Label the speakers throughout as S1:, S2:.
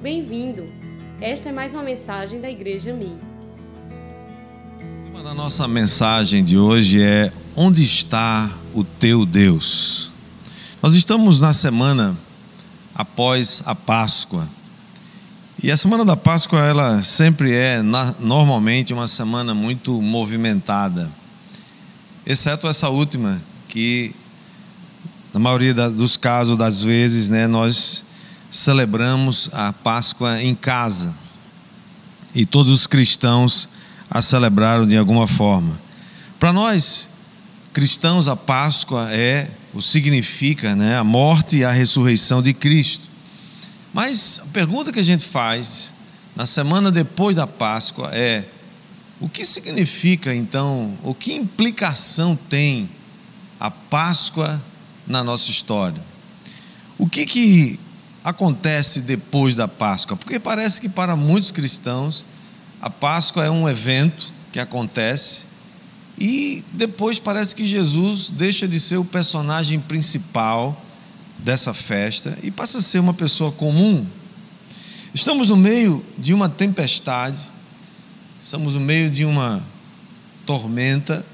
S1: Bem-vindo! Esta é mais uma mensagem da Igreja Mi.
S2: O tema da nossa mensagem de hoje é Onde está o teu Deus? Nós estamos na semana após a Páscoa. E a semana da Páscoa, ela sempre é normalmente uma semana muito movimentada. Exceto essa última, que na maioria dos casos, das vezes, né, nós celebramos a Páscoa em casa. E todos os cristãos a celebraram de alguma forma. Para nós, cristãos, a Páscoa é o significa, né, a morte e a ressurreição de Cristo. Mas a pergunta que a gente faz na semana depois da Páscoa é: o que significa então, o que implicação tem a Páscoa na nossa história? O que que acontece depois da Páscoa? Porque parece que para muitos cristãos a Páscoa é um evento que acontece e depois parece que Jesus deixa de ser o personagem principal dessa festa e passa a ser uma pessoa comum. Estamos no meio de uma tempestade, estamos no meio de uma tormenta,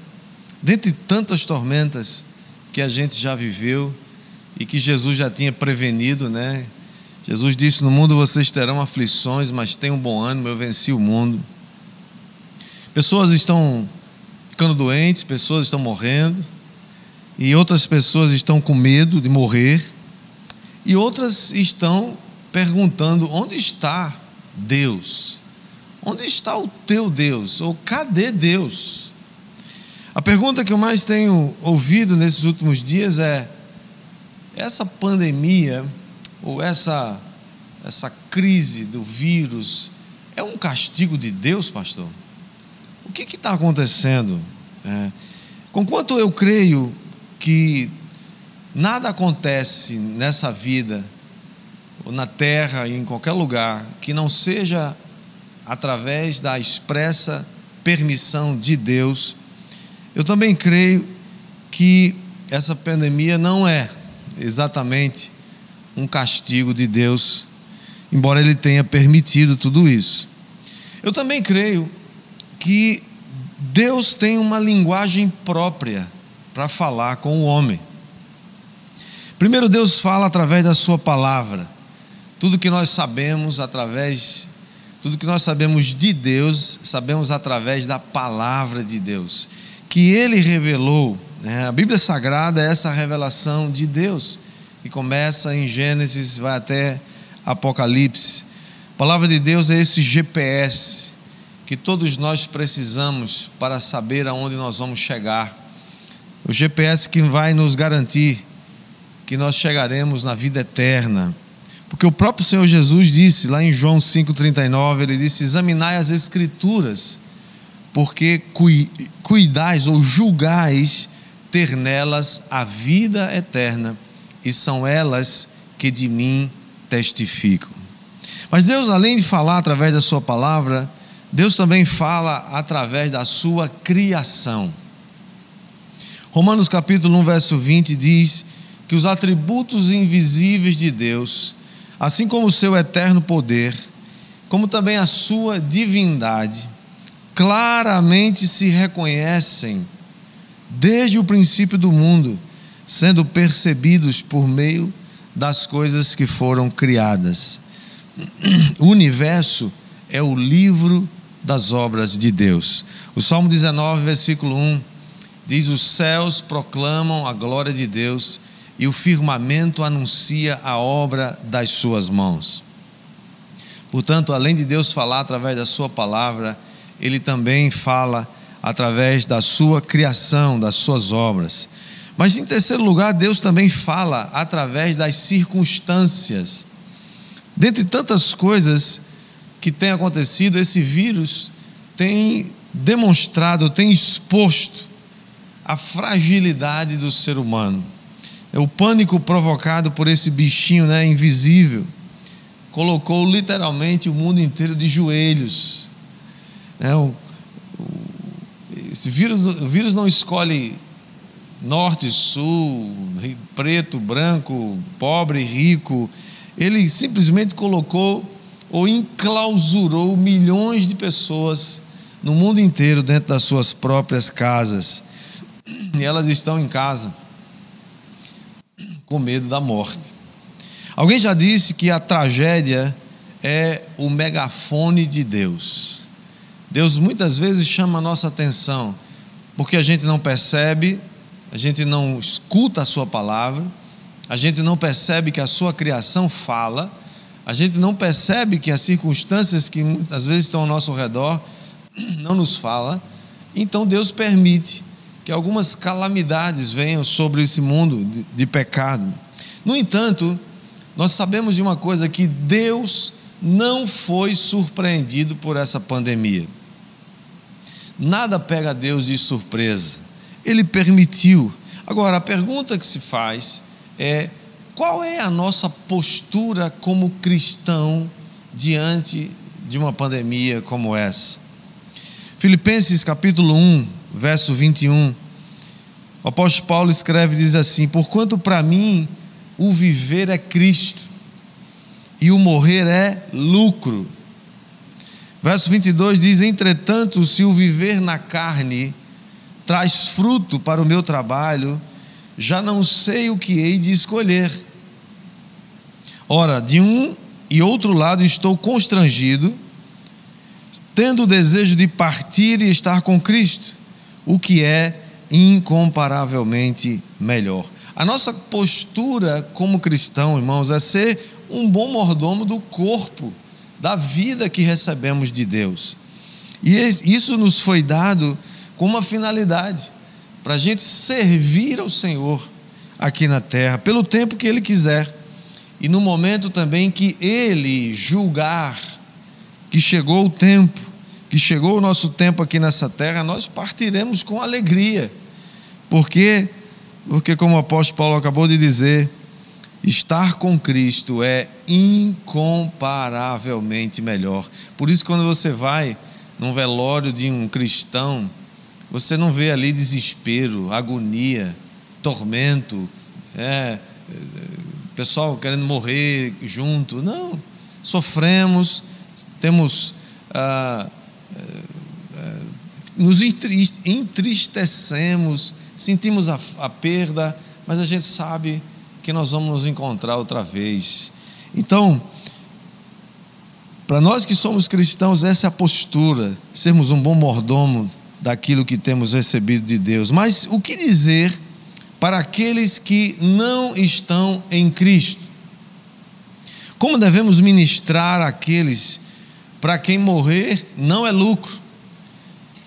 S2: dentre tantas tormentas que a gente já viveu e que Jesus já tinha prevenido, né? Jesus disse: No mundo vocês terão aflições, mas tenham bom ânimo, eu venci o mundo. Pessoas estão ficando doentes, pessoas estão morrendo, e outras pessoas estão com medo de morrer, e outras estão perguntando: onde está Deus? Onde está o teu Deus? Ou cadê Deus? A pergunta que eu mais tenho ouvido nesses últimos dias é: essa pandemia ou essa, essa crise do vírus é um castigo de Deus, pastor? O que está acontecendo? É, conquanto eu creio que nada acontece nessa vida, ou na terra, e em qualquer lugar, que não seja através da expressa permissão de Deus, eu também creio que essa pandemia não é exatamente um castigo de Deus, embora Ele tenha permitido tudo isso. Eu também creio que Deus tem uma linguagem própria para falar com o homem. Primeiro, Deus fala através da Sua palavra. Tudo que nós sabemos através, tudo que nós sabemos de Deus, sabemos através da palavra de Deus, que Ele revelou. Né? A Bíblia Sagrada é essa revelação de Deus que começa em Gênesis, vai até Apocalipse. A palavra de Deus é esse GPS que todos nós precisamos para saber aonde nós vamos chegar. O GPS que vai nos garantir que nós chegaremos na vida eterna. Porque o próprio Senhor Jesus disse lá em João 5,39, ele disse: Examinai as Escrituras, porque cuidais ou julgais ter nelas a vida eterna e são elas que de mim testificam. Mas Deus, além de falar através da Sua palavra, Deus também fala através da Sua criação. Romanos capítulo 1, verso 20 diz que os atributos invisíveis de Deus, assim como o seu eterno poder, como também a sua divindade, claramente se reconhecem desde o princípio do mundo sendo percebidos por meio das coisas que foram criadas. O universo é o livro das obras de Deus. O Salmo 19, versículo 1 diz: Os céus proclamam a glória de Deus e o firmamento anuncia a obra das suas mãos. Portanto, além de Deus falar através da Sua palavra, Ele também fala através da Sua criação, das Suas obras. Mas em terceiro lugar, Deus também fala através das circunstâncias. Dentre tantas coisas que têm acontecido, esse vírus tem demonstrado, tem exposto a fragilidade do ser humano. É o pânico provocado por esse bichinho né, invisível colocou literalmente o mundo inteiro de joelhos. É, o, o, esse vírus, o vírus não escolhe norte, sul, preto, branco, pobre, rico. Ele simplesmente colocou ou enclausurou milhões de pessoas no mundo inteiro dentro das suas próprias casas. E elas estão em casa com medo da morte. Alguém já disse que a tragédia é o megafone de Deus. Deus muitas vezes chama a nossa atenção porque a gente não percebe, a gente não escuta a Sua palavra, a gente não percebe que a Sua criação fala, a gente não percebe que as circunstâncias que muitas vezes estão ao nosso redor não nos fala. Então Deus permite que algumas calamidades venham sobre esse mundo de, de pecado. No entanto, nós sabemos de uma coisa que Deus não foi surpreendido por essa pandemia. Nada pega Deus de surpresa. Ele permitiu. Agora, a pergunta que se faz é: qual é a nossa postura como cristão diante de uma pandemia como essa? Filipenses capítulo 1, verso 21. O apóstolo Paulo escreve e diz assim: Porquanto para mim o viver é Cristo e o morrer é lucro. Verso 22 diz: Entretanto, se o viver na carne traz fruto para o meu trabalho, já não sei o que hei de escolher. Ora, de um e outro lado estou constrangido, tendo o desejo de partir e estar com Cristo, o que é incomparavelmente melhor. A nossa postura como cristão, irmãos, é ser um bom mordomo do corpo da vida que recebemos de Deus. E isso nos foi dado com uma finalidade, para a gente servir ao Senhor aqui na terra, pelo tempo que Ele quiser, e no momento também que Ele julgar que chegou o tempo, que chegou o nosso tempo aqui nessa terra, nós partiremos com alegria, porque, porque como o apóstolo Paulo acabou de dizer, Estar com Cristo é incomparavelmente melhor. Por isso, quando você vai num velório de um cristão, você não vê ali desespero, agonia, tormento, é, pessoal querendo morrer junto. Não. Sofremos, temos. Ah, ah, nos entristecemos, sentimos a, a perda, mas a gente sabe que nós vamos nos encontrar outra vez. Então, para nós que somos cristãos, essa é a postura, sermos um bom mordomo daquilo que temos recebido de Deus. Mas o que dizer para aqueles que não estão em Cristo? Como devemos ministrar aqueles para quem morrer não é lucro,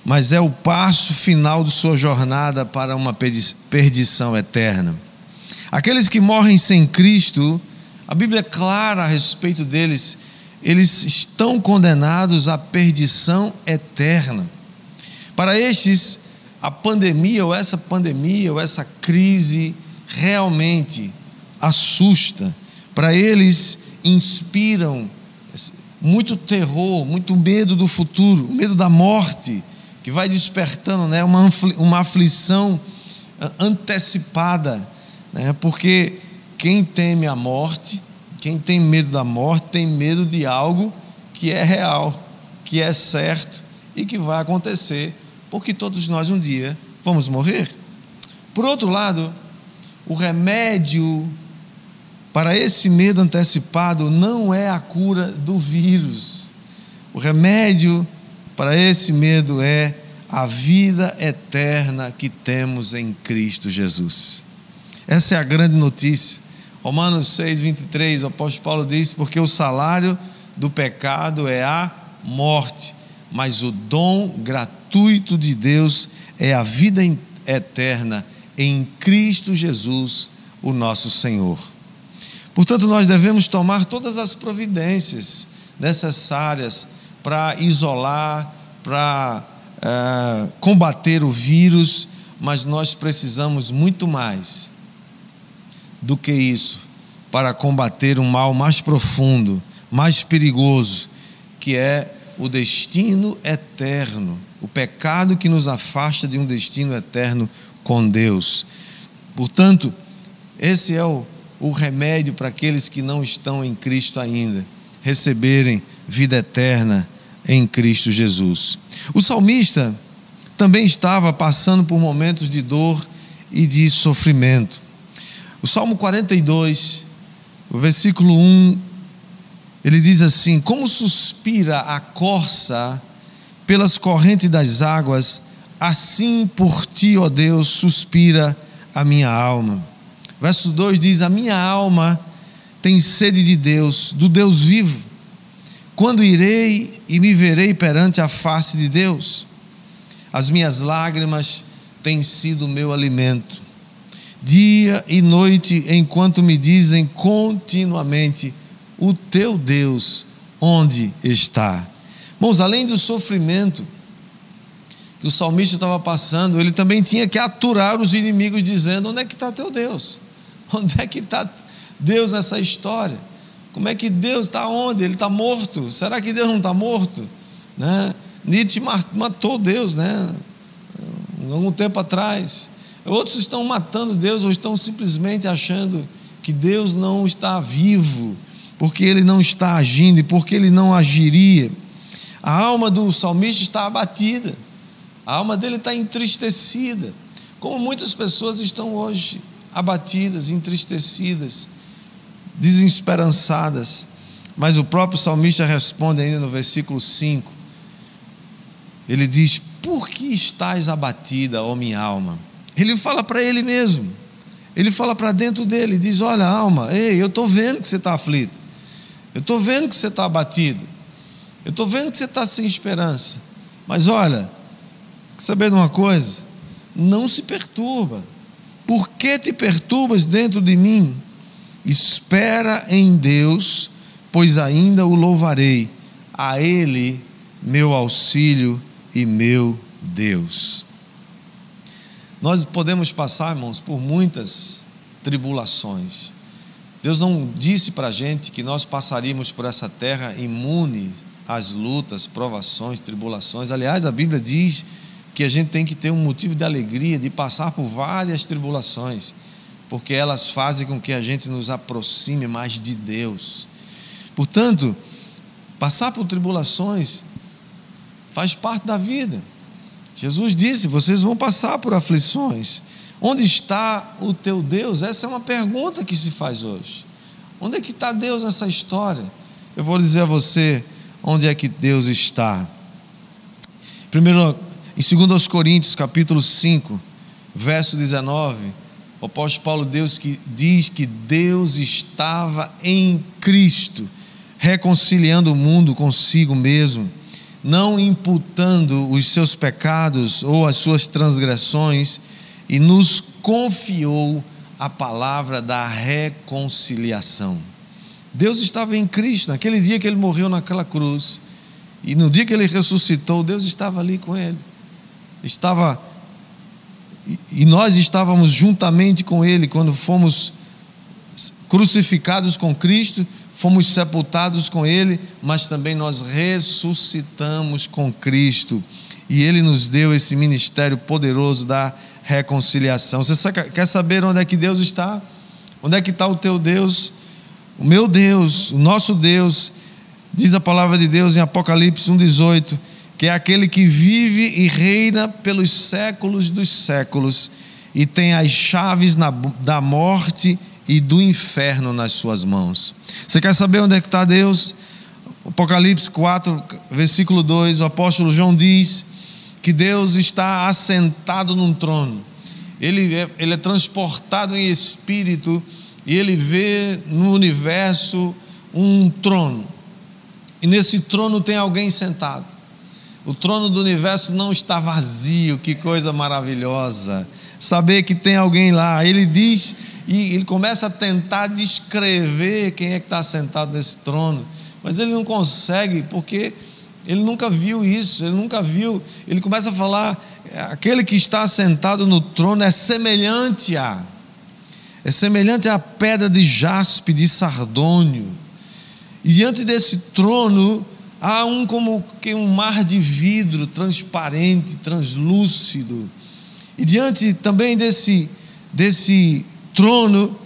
S2: mas é o passo final de sua jornada para uma perdição eterna? Aqueles que morrem sem Cristo, a Bíblia é clara a respeito deles, eles estão condenados à perdição eterna. Para estes, a pandemia, ou essa pandemia, ou essa crise, realmente assusta. Para eles, inspiram muito terror, muito medo do futuro, medo da morte, que vai despertando né, uma, uma aflição antecipada né? porque quem teme a morte, quem tem medo da morte, tem medo de algo que é real, que é certo e que vai acontecer, porque todos nós um dia vamos morrer. Por outro lado, o remédio para esse medo antecipado não é a cura do vírus. O remédio para esse medo é a vida eterna que temos em Cristo Jesus. Essa é a grande notícia. Romanos 6, 23, o apóstolo Paulo diz: Porque o salário do pecado é a morte, mas o dom gratuito de Deus é a vida eterna em Cristo Jesus, o nosso Senhor. Portanto, nós devemos tomar todas as providências necessárias para isolar, para é, combater o vírus, mas nós precisamos muito mais do que isso para combater um mal mais profundo, mais perigoso, que é o destino eterno, o pecado que nos afasta de um destino eterno com Deus. Portanto, esse é o, o remédio para aqueles que não estão em Cristo ainda. receberem vida eterna em Cristo Jesus. O salmista também estava passando por momentos de dor e de sofrimento. O Salmo 42, o versículo 1, ele diz assim: Como suspira a corça pelas correntes das águas, assim por ti, ó Deus, suspira a minha alma. Verso 2 diz: A minha alma tem sede de Deus, do Deus vivo. Quando irei e me verei perante a face de Deus? As minhas lágrimas têm sido o meu alimento. Dia e noite, enquanto me dizem continuamente: O teu Deus, onde está? Irmãos, além do sofrimento que o salmista estava passando, ele também tinha que aturar os inimigos, dizendo: Onde é que está teu Deus? Onde é que está Deus nessa história? Como é que Deus está onde? Ele está morto? Será que Deus não está morto? Né? Nietzsche matou Deus, né? Algum tempo atrás. Outros estão matando Deus ou estão simplesmente achando que Deus não está vivo, porque Ele não está agindo e porque Ele não agiria. A alma do salmista está abatida, a alma dele está entristecida, como muitas pessoas estão hoje abatidas, entristecidas, desesperançadas. Mas o próprio salmista responde ainda no versículo 5. Ele diz: Por que estás abatida, ó minha alma? Ele fala para ele mesmo. Ele fala para dentro dele, diz: Olha, alma, ei, eu estou vendo que você está aflito. Eu estou vendo que você está abatido. Eu estou vendo que você está sem esperança. Mas olha, de uma coisa? Não se perturba. Por que te perturbas dentro de mim? Espera em Deus, pois ainda o louvarei. A Ele, meu auxílio e meu Deus. Nós podemos passar, irmãos, por muitas tribulações. Deus não disse para a gente que nós passaríamos por essa terra imunes as lutas, provações, tribulações. Aliás, a Bíblia diz que a gente tem que ter um motivo de alegria de passar por várias tribulações, porque elas fazem com que a gente nos aproxime mais de Deus. Portanto, passar por tribulações faz parte da vida. Jesus disse: vocês vão passar por aflições. Onde está o teu Deus? Essa é uma pergunta que se faz hoje. Onde é que está Deus nessa história? Eu vou dizer a você, onde é que Deus está. Primeiro, em 2 Coríntios, capítulo 5, verso 19, o apóstolo Paulo Deus que diz que Deus estava em Cristo, reconciliando o mundo consigo mesmo, não imputando os seus pecados ou as suas transgressões, e nos confiou a palavra da reconciliação. Deus estava em Cristo, naquele dia que ele morreu naquela cruz, e no dia que ele ressuscitou, Deus estava ali com ele. Estava e nós estávamos juntamente com ele quando fomos crucificados com Cristo, fomos sepultados com ele, mas também nós ressuscitamos com Cristo. E ele nos deu esse ministério poderoso da reconciliação. Você quer saber onde é que Deus está? Onde é que está o teu Deus? O meu Deus, o nosso Deus, diz a palavra de Deus em Apocalipse 1,18, que é aquele que vive e reina pelos séculos dos séculos e tem as chaves na, da morte e do inferno nas suas mãos. Você quer saber onde é que está Deus? Apocalipse 4, versículo 2, o apóstolo João diz que Deus está assentado num trono. Ele é, ele é transportado em espírito e ele vê no universo um trono. E nesse trono tem alguém sentado. O trono do universo não está vazio, que coisa maravilhosa. Saber que tem alguém lá. Ele diz, e ele começa a tentar descrever quem é que está sentado nesse trono, mas ele não consegue, porque ele nunca viu isso, ele nunca viu. Ele começa a falar: aquele que está sentado no trono é semelhante a é semelhante à pedra de jaspe, de sardônio. E diante desse trono há um como que um mar de vidro transparente, translúcido. E diante também desse desse trono,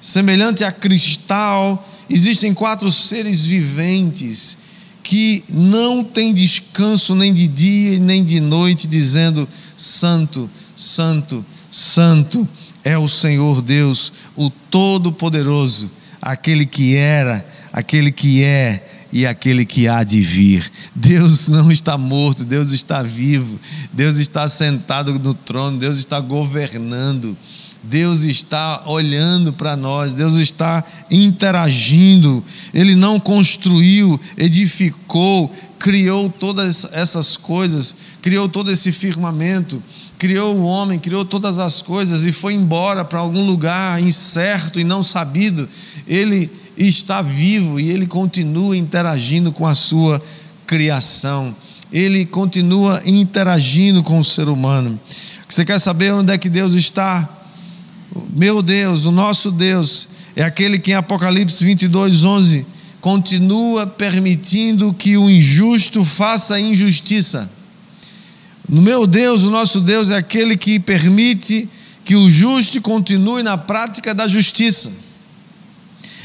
S2: semelhante a cristal, existem quatro seres viventes que não têm descanso nem de dia nem de noite, dizendo: Santo, Santo, Santo é o Senhor Deus, o Todo-Poderoso, aquele que era, aquele que é e aquele que há de vir. Deus não está morto, Deus está vivo, Deus está sentado no trono, Deus está governando. Deus está olhando para nós, Deus está interagindo. Ele não construiu, edificou, criou todas essas coisas, criou todo esse firmamento, criou o homem, criou todas as coisas e foi embora para algum lugar incerto e não sabido. Ele está vivo e ele continua interagindo com a sua criação. Ele continua interagindo com o ser humano. Você quer saber onde é que Deus está? Meu Deus, o nosso Deus, é aquele que em Apocalipse 22, 11, continua permitindo que o injusto faça injustiça. Meu Deus, o nosso Deus é aquele que permite que o justo continue na prática da justiça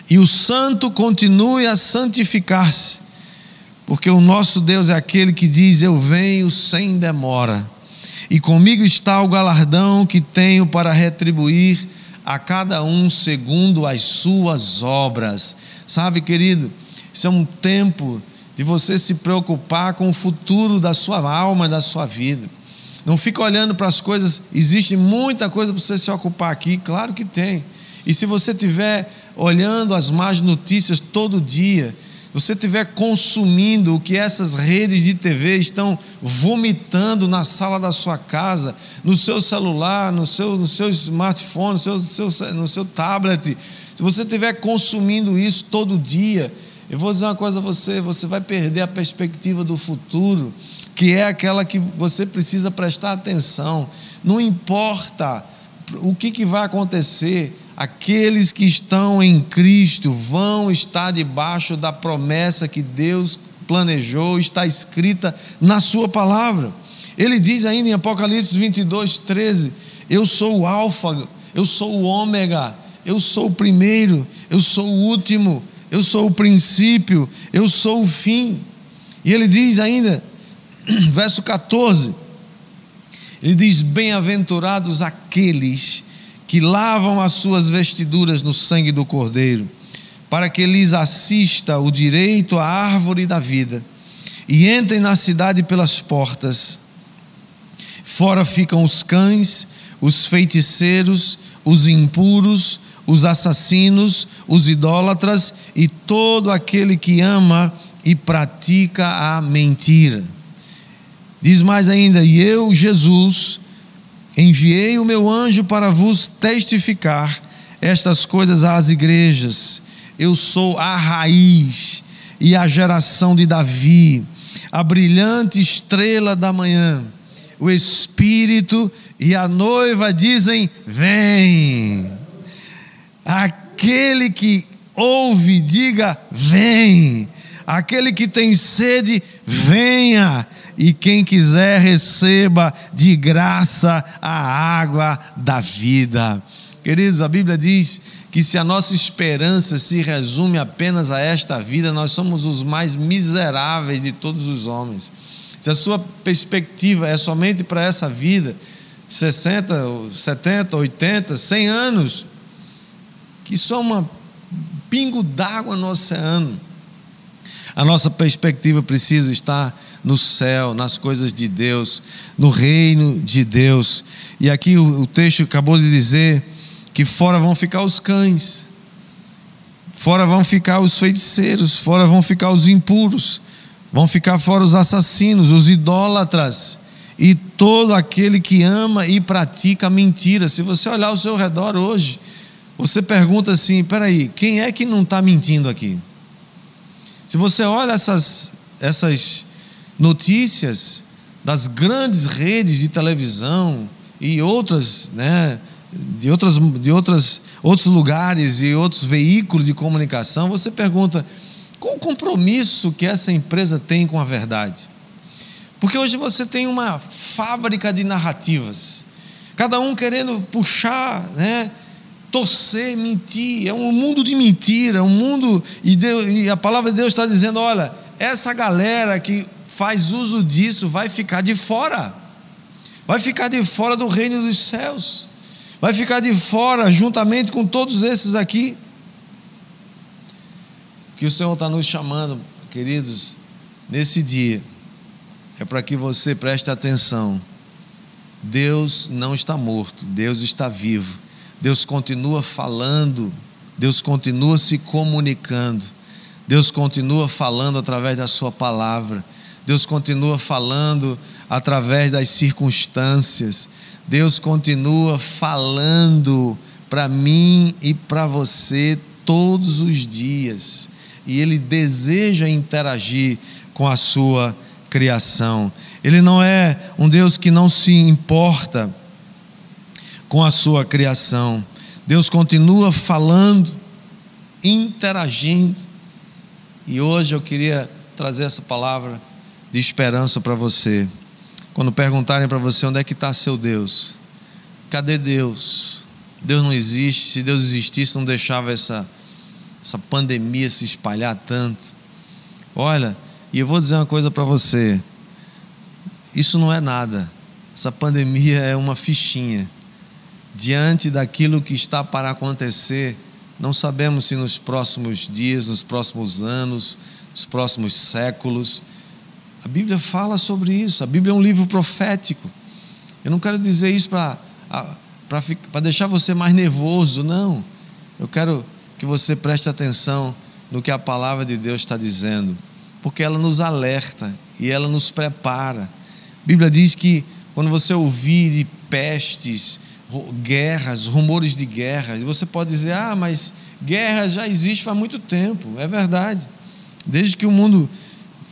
S2: e o santo continue a santificar-se, porque o nosso Deus é aquele que diz: Eu venho sem demora e comigo está o galardão que tenho para retribuir a cada um segundo as suas obras. Sabe, querido, isso é um tempo de você se preocupar com o futuro da sua alma, da sua vida. Não fica olhando para as coisas, existe muita coisa para você se ocupar aqui, claro que tem. E se você estiver olhando as más notícias todo dia, você estiver consumindo o que essas redes de TV estão vomitando na sala da sua casa, no seu celular, no seu, no seu smartphone, no seu, no seu, no seu tablet, se você estiver consumindo isso todo dia, eu vou dizer uma coisa a você: você vai perder a perspectiva do futuro, que é aquela que você precisa prestar atenção. Não importa o que, que vai acontecer, aqueles que estão em Cristo vão estar debaixo da promessa que Deus planejou, está escrita na Sua palavra. Ele diz ainda em Apocalipse 22, 13: Eu sou o Alfa, eu sou o Ômega, eu sou o primeiro, eu sou o último, eu sou o princípio, eu sou o fim. E ele diz ainda, verso 14: Ele diz: Bem-aventurados aqueles que lavam as suas vestiduras no sangue do Cordeiro, para que lhes assista o direito à árvore da vida, e entrem na cidade pelas portas. Fora ficam os cães, os feiticeiros, os impuros, os assassinos, os idólatras e todo aquele que ama e pratica a mentira. Diz mais ainda: E eu, Jesus, Enviei o meu anjo para vos testificar estas coisas às igrejas. Eu sou a raiz e a geração de Davi, a brilhante estrela da manhã. O Espírito e a noiva dizem: Vem. Aquele que ouve, diga: Vem. Aquele que tem sede, venha e quem quiser receba de graça a água da vida. Queridos, a Bíblia diz que se a nossa esperança se resume apenas a esta vida, nós somos os mais miseráveis de todos os homens. Se a sua perspectiva é somente para essa vida, 60, 70, 80, 100 anos, que só uma pingo d'água no oceano. A nossa perspectiva precisa estar no céu, nas coisas de Deus, no reino de Deus. E aqui o, texto acabou de dizer que fora vão ficar os cães, fora vão ficar os feiticeiros, fora vão ficar os impuros, vão ficar fora os assassinos, os idólatras e todo aquele que ama e pratica mentira. Se você olhar ao seu redor hoje, você pergunta assim: peraí, quem é que não está mentindo aqui? Se você olha essas, essas notícias das grandes redes de televisão e outras, né, de, outras, de outras, outros lugares e outros veículos de comunicação, você pergunta qual o compromisso que essa empresa tem com a verdade? Porque hoje você tem uma fábrica de narrativas, cada um querendo puxar né, torcer, mentir. É um mundo de mentira, um mundo. E, Deus, e a palavra de Deus está dizendo: olha, essa galera que faz uso disso vai ficar de fora, vai ficar de fora do reino dos céus, vai ficar de fora juntamente com todos esses aqui. Que o Senhor está nos chamando, queridos, nesse dia, é para que você preste atenção. Deus não está morto, Deus está vivo. Deus continua falando, Deus continua se comunicando, Deus continua falando através da Sua palavra, Deus continua falando através das circunstâncias, Deus continua falando para mim e para você todos os dias, e Ele deseja interagir com a Sua criação. Ele não é um Deus que não se importa com a sua criação. Deus continua falando, interagindo. E hoje eu queria trazer essa palavra de esperança para você. Quando perguntarem para você onde é que está seu Deus, cadê Deus? Deus não existe. Se Deus existisse, não deixava essa, essa pandemia se espalhar tanto. Olha, e eu vou dizer uma coisa para você: isso não é nada. Essa pandemia é uma fichinha diante daquilo que está para acontecer, não sabemos se nos próximos dias, nos próximos anos, nos próximos séculos. A Bíblia fala sobre isso, a Bíblia é um livro profético. Eu não quero dizer isso para deixar você mais nervoso, não. Eu quero que você preste atenção no que a palavra de Deus está dizendo, porque ela nos alerta e ela nos prepara. A Bíblia diz que quando você ouvir de pestes, guerras, rumores de guerras. Você pode dizer, ah, mas guerra já existe faz muito tempo. É verdade. Desde que o mundo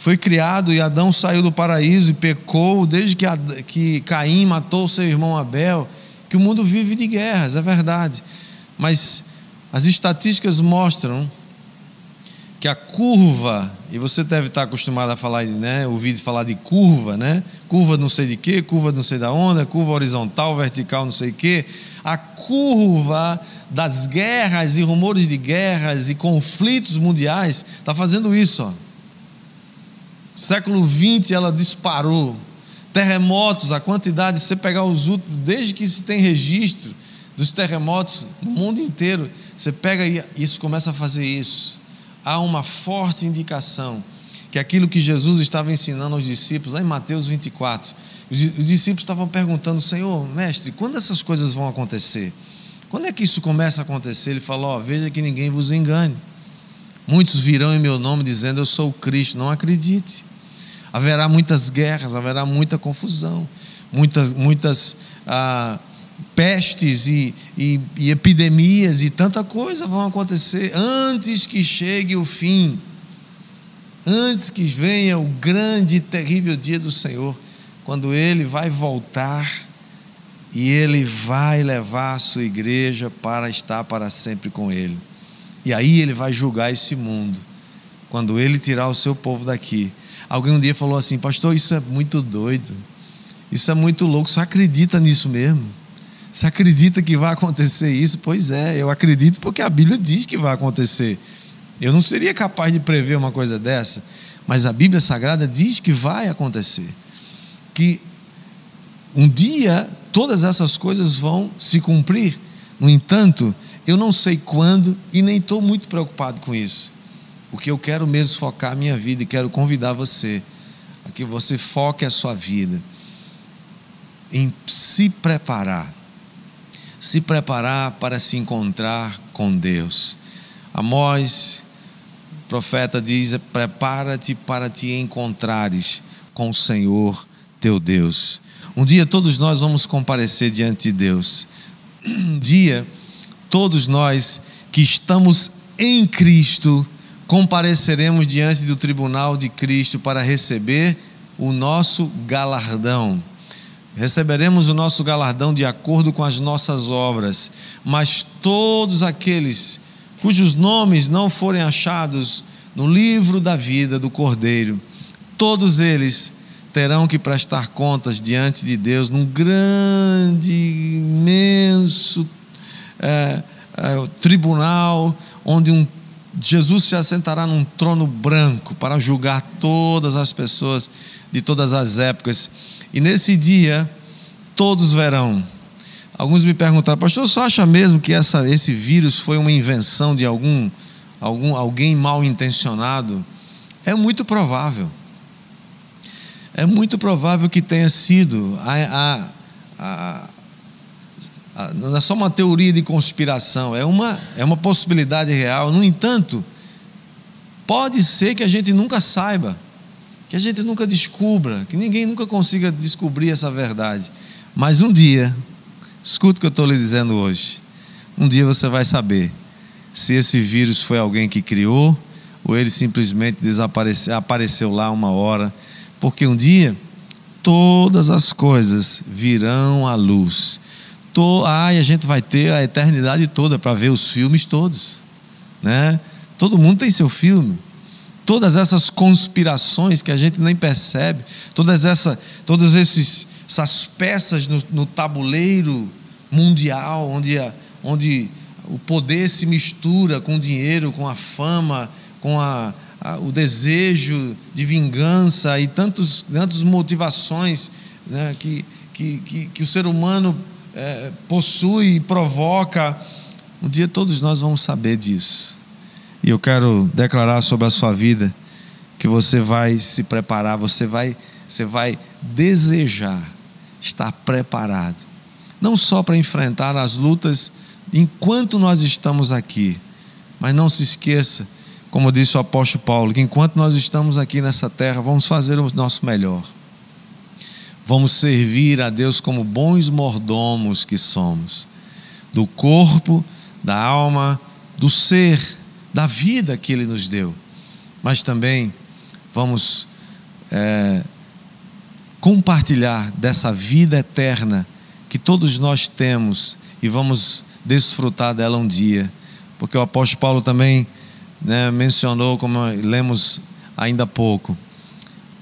S2: foi criado e Adão saiu do paraíso e pecou, desde que, que Caim matou seu irmão Abel, que o mundo vive de guerras, é verdade. Mas as estatísticas mostram que a curva, e você deve estar acostumado a falar, né, ouvir falar de curva, né? Curva não sei de quê, curva não sei da onda, curva horizontal, vertical, não sei o quê. A curva das guerras e rumores de guerras e conflitos mundiais está fazendo isso. Ó. Século XX ela disparou. Terremotos, a quantidade, se você pegar os últimos, desde que se tem registro dos terremotos no mundo inteiro, você pega e isso começa a fazer isso há uma forte indicação que aquilo que Jesus estava ensinando aos discípulos, lá em Mateus 24, os discípulos estavam perguntando, Senhor, mestre, quando essas coisas vão acontecer? Quando é que isso começa a acontecer? Ele falou: oh, veja que ninguém vos engane. Muitos virão em meu nome dizendo, Eu sou o Cristo. Não acredite. Haverá muitas guerras, haverá muita confusão, muitas, muitas ah, pestes e, e, e epidemias e tanta coisa vão acontecer antes que chegue o fim, antes que venha o grande e terrível dia do Senhor, quando Ele vai voltar e Ele vai levar a sua igreja para estar para sempre com Ele. E aí Ele vai julgar esse mundo, quando Ele tirar o seu povo daqui. Alguém um dia falou assim, pastor, isso é muito doido, isso é muito louco, só acredita nisso mesmo. Você acredita que vai acontecer isso? Pois é, eu acredito porque a Bíblia diz que vai acontecer. Eu não seria capaz de prever uma coisa dessa, mas a Bíblia Sagrada diz que vai acontecer. Que um dia todas essas coisas vão se cumprir. No entanto, eu não sei quando e nem estou muito preocupado com isso. Porque eu quero mesmo focar a minha vida e quero convidar você a que você foque a sua vida em se preparar se preparar para se encontrar com Deus. Amós, profeta, diz: prepara-te para te encontrares com o Senhor teu Deus. Um dia todos nós vamos comparecer diante de Deus. Um dia todos nós que estamos em Cristo compareceremos diante do tribunal de Cristo para receber o nosso galardão. Receberemos o nosso galardão de acordo com as nossas obras, mas todos aqueles cujos nomes não forem achados no livro da vida do Cordeiro, todos eles terão que prestar contas diante de Deus num grande, imenso é, é, tribunal onde um, Jesus se assentará num trono branco para julgar todas as pessoas de todas as épocas. E nesse dia, todos verão. Alguns me perguntaram, pastor, você acha mesmo que essa, esse vírus foi uma invenção de algum, algum alguém mal intencionado? É muito provável. É muito provável que tenha sido. A, a, a, não é só uma teoria de conspiração, é uma, é uma possibilidade real. No entanto, pode ser que a gente nunca saiba, que a gente nunca descubra, que ninguém nunca consiga descobrir essa verdade. Mas um dia, escuta o que eu estou lhe dizendo hoje, um dia você vai saber se esse vírus foi alguém que criou ou ele simplesmente desapareceu, apareceu lá uma hora, porque um dia todas as coisas virão à luz. Tô, ai, a gente vai ter a eternidade toda para ver os filmes todos, né? Todo mundo tem seu filme. Todas essas conspirações que a gente nem percebe, todas essa, todas esses, essas peças no, no tabuleiro mundial, onde, a, onde o poder se mistura com o dinheiro, com a fama, com a, a, o desejo de vingança e tantos, tantas motivações né, que, que, que, que o ser humano é, possui e provoca. Um dia todos nós vamos saber disso. E eu quero declarar sobre a sua vida que você vai se preparar, você vai, você vai desejar estar preparado, não só para enfrentar as lutas enquanto nós estamos aqui, mas não se esqueça, como disse o apóstolo Paulo, que enquanto nós estamos aqui nessa terra, vamos fazer o nosso melhor. Vamos servir a Deus como bons mordomos que somos, do corpo, da alma, do ser, da vida que Ele nos deu. Mas também vamos é, compartilhar dessa vida eterna que todos nós temos e vamos desfrutar dela um dia. Porque o apóstolo Paulo também né, mencionou, como lemos ainda há pouco,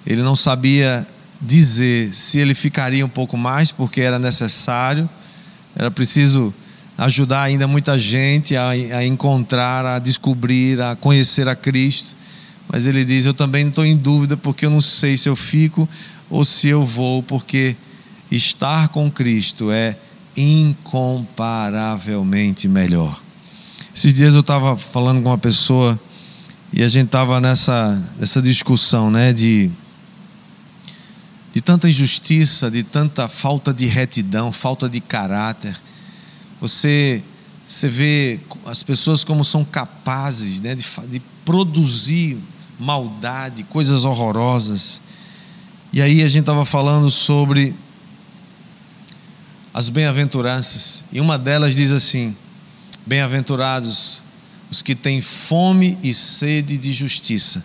S2: ele não sabia dizer se ele ficaria um pouco mais, porque era necessário, era preciso ajudar ainda muita gente a, a encontrar, a descobrir, a conhecer a Cristo. Mas ele diz: Eu também estou em dúvida, porque eu não sei se eu fico ou se eu vou, porque estar com Cristo é incomparavelmente melhor. Esses dias eu estava falando com uma pessoa e a gente estava nessa, nessa discussão, né, de de tanta injustiça, de tanta falta de retidão, falta de caráter. Você, você vê as pessoas como são capazes né, de, de produzir maldade, coisas horrorosas. E aí a gente estava falando sobre as bem-aventuranças, e uma delas diz assim: Bem-aventurados os que têm fome e sede de justiça,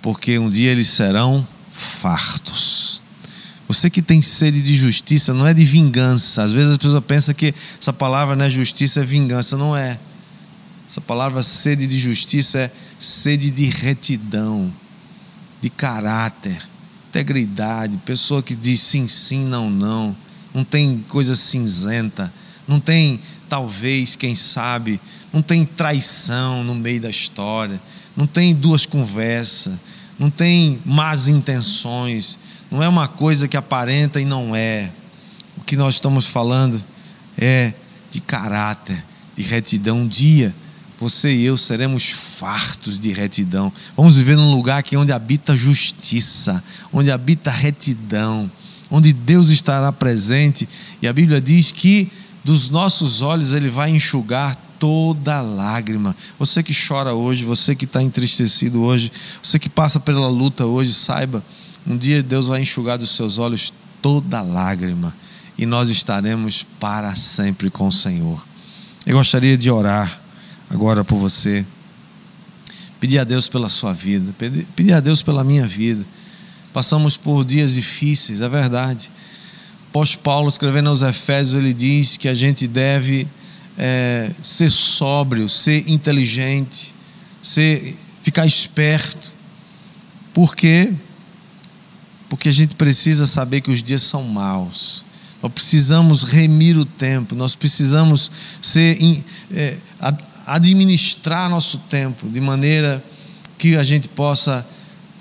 S2: porque um dia eles serão fartos. Você que tem sede de justiça, não é de vingança. Às vezes as pessoas pensam que essa palavra não é justiça, é vingança. Não é. Essa palavra sede de justiça é sede de retidão, de caráter, integridade. Pessoa que diz sim, sim, não, não. Não tem coisa cinzenta. Não tem talvez, quem sabe. Não tem traição no meio da história. Não tem duas conversas não tem más intenções, não é uma coisa que aparenta e não é. O que nós estamos falando é de caráter, de retidão. Um dia você e eu seremos fartos de retidão. Vamos viver num lugar aqui onde habita justiça, onde habita retidão, onde Deus estará presente. E a Bíblia diz que dos nossos olhos Ele vai enxugar toda lágrima. Você que chora hoje, você que está entristecido hoje, você que passa pela luta hoje, saiba, um dia Deus vai enxugar dos seus olhos toda lágrima e nós estaremos para sempre com o Senhor. Eu gostaria de orar agora por você, pedir a Deus pela sua vida, pedir a Deus pela minha vida. Passamos por dias difíceis, é verdade. Apóstolo Paulo, escrevendo aos Efésios, ele diz que a gente deve é, ser sóbrio, ser inteligente, ser, ficar esperto. Por quê? Porque a gente precisa saber que os dias são maus. Nós precisamos remir o tempo, nós precisamos ser, é, administrar nosso tempo de maneira que a gente possa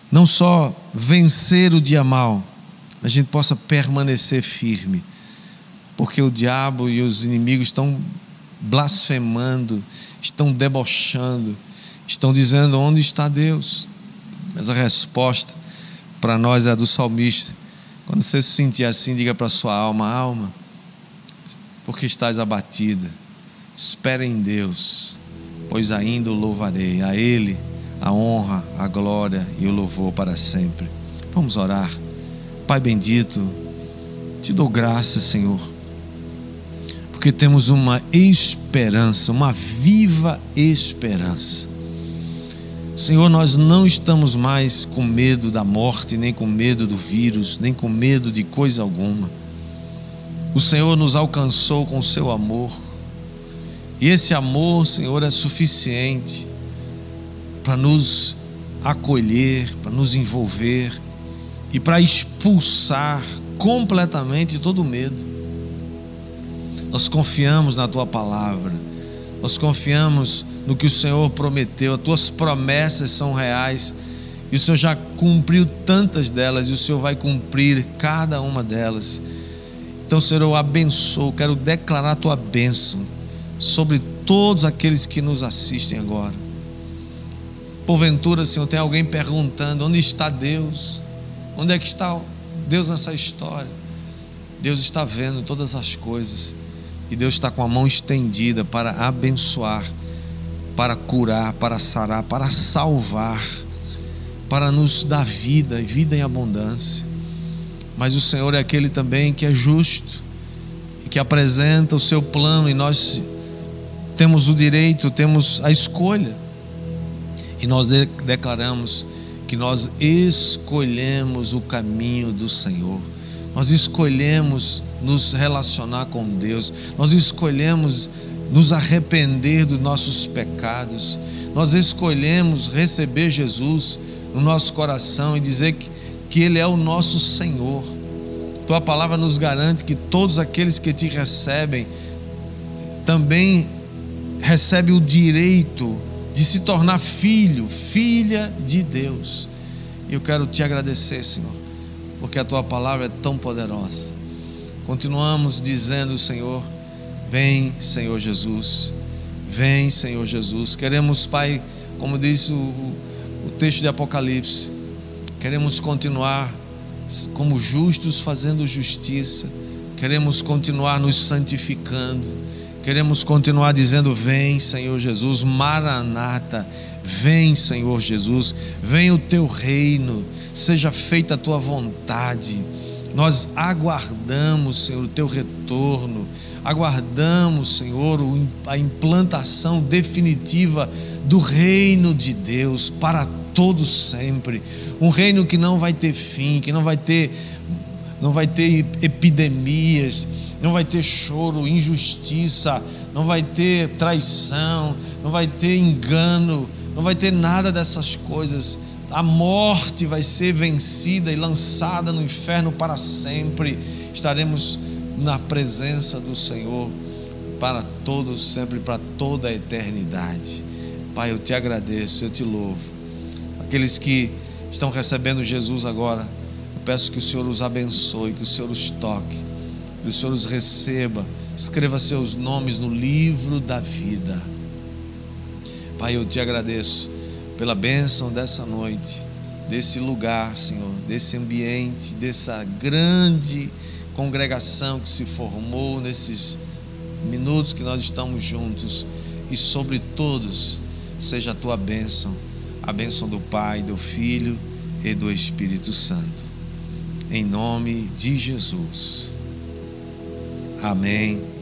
S2: não só vencer o dia mal, a gente possa permanecer firme, porque o diabo e os inimigos estão blasfemando, estão debochando, estão dizendo onde está Deus. Mas a resposta para nós é a do salmista. Quando você se sentir assim, diga para sua alma: alma, porque estás abatida, espera em Deus, pois ainda o louvarei. A Ele a honra, a glória e o louvor para sempre. Vamos orar. Pai bendito, te dou graças, Senhor, porque temos uma esperança, uma viva esperança. Senhor, nós não estamos mais com medo da morte, nem com medo do vírus, nem com medo de coisa alguma. O Senhor nos alcançou com o seu amor. E esse amor, Senhor, é suficiente para nos acolher, para nos envolver e para expulsar completamente todo medo. Nós confiamos na tua palavra, nós confiamos no que o Senhor prometeu, as tuas promessas são reais e o Senhor já cumpriu tantas delas e o Senhor vai cumprir cada uma delas. Então, Senhor, eu abençoo, quero declarar a tua bênção sobre todos aqueles que nos assistem agora. Porventura, Senhor, tem alguém perguntando: onde está Deus? Onde é que está Deus nessa história? Deus está vendo todas as coisas e Deus está com a mão estendida para abençoar para curar, para sarar, para salvar, para nos dar vida e vida em abundância. Mas o Senhor é aquele também que é justo e que apresenta o seu plano e nós temos o direito, temos a escolha. E nós declaramos que nós escolhemos o caminho do Senhor. Nós escolhemos nos relacionar com Deus. Nós escolhemos nos arrepender dos nossos pecados. Nós escolhemos receber Jesus no nosso coração e dizer que, que Ele é o nosso Senhor. Tua palavra nos garante que todos aqueles que te recebem também recebem o direito de se tornar filho, filha de Deus. Eu quero te agradecer, Senhor, porque a tua palavra é tão poderosa. Continuamos dizendo, Senhor, Vem, Senhor Jesus. Vem, Senhor Jesus. Queremos, Pai, como diz o, o texto de Apocalipse, queremos continuar como justos fazendo justiça. Queremos continuar nos santificando. Queremos continuar dizendo: Vem, Senhor Jesus, Maranata. Vem, Senhor Jesus. Vem o teu reino. Seja feita a tua vontade. Nós aguardamos, Senhor, o teu retorno aguardamos, Senhor, a implantação definitiva do reino de Deus para todos sempre. Um reino que não vai ter fim, que não vai ter não vai ter epidemias, não vai ter choro, injustiça, não vai ter traição, não vai ter engano, não vai ter nada dessas coisas. A morte vai ser vencida e lançada no inferno para sempre. Estaremos na presença do Senhor para todos, sempre para toda a eternidade. Pai, eu te agradeço, eu te louvo. Aqueles que estão recebendo Jesus agora, eu peço que o Senhor os abençoe, que o Senhor os toque, que o Senhor os receba, escreva seus nomes no livro da vida. Pai, eu te agradeço pela bênção dessa noite, desse lugar, Senhor, desse ambiente, dessa grande congregação que se formou nesses minutos que nós estamos juntos e sobre todos seja a tua bênção, a bênção do Pai, do Filho e do Espírito Santo. Em nome de Jesus. Amém.